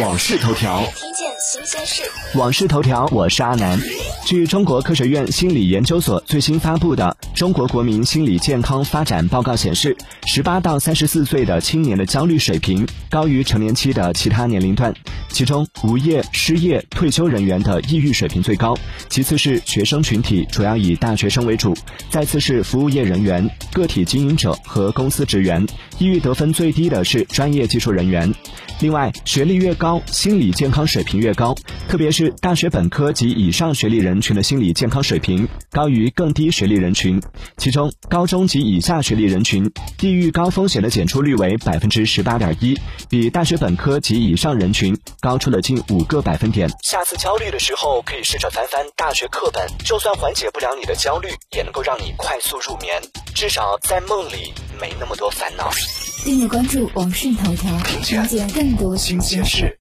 往事头条，听见新鲜事。往事头条，我是阿南。据中国科学院心理研究所最新发布的《中国国民心理健康发展报告》显示，十八到三十四岁的青年的焦虑水平高于成年期的其他年龄段，其中无业、失业、退休人员的抑郁水平最高，其次是学生群体，主要以大学生为主，再次是服务业人员、个体经营者和公司职员。抑郁得分最低的是专业技术人员。另外，学历越高，心理健康水平越高，特别是大学本科及以上学历人群的心理健康水平高于更低学历人群。其中，高中及以下学历人群，地域高风险的检出率为百分之十八点一，比大学本科及以上人群高出了近五个百分点。下次焦虑的时候，可以试着翻翻大学课本，就算缓解不了你的焦虑，也能够让你快速入眠，至少在梦里没那么多烦恼。订阅关注网讯头条，了解更多新鲜事。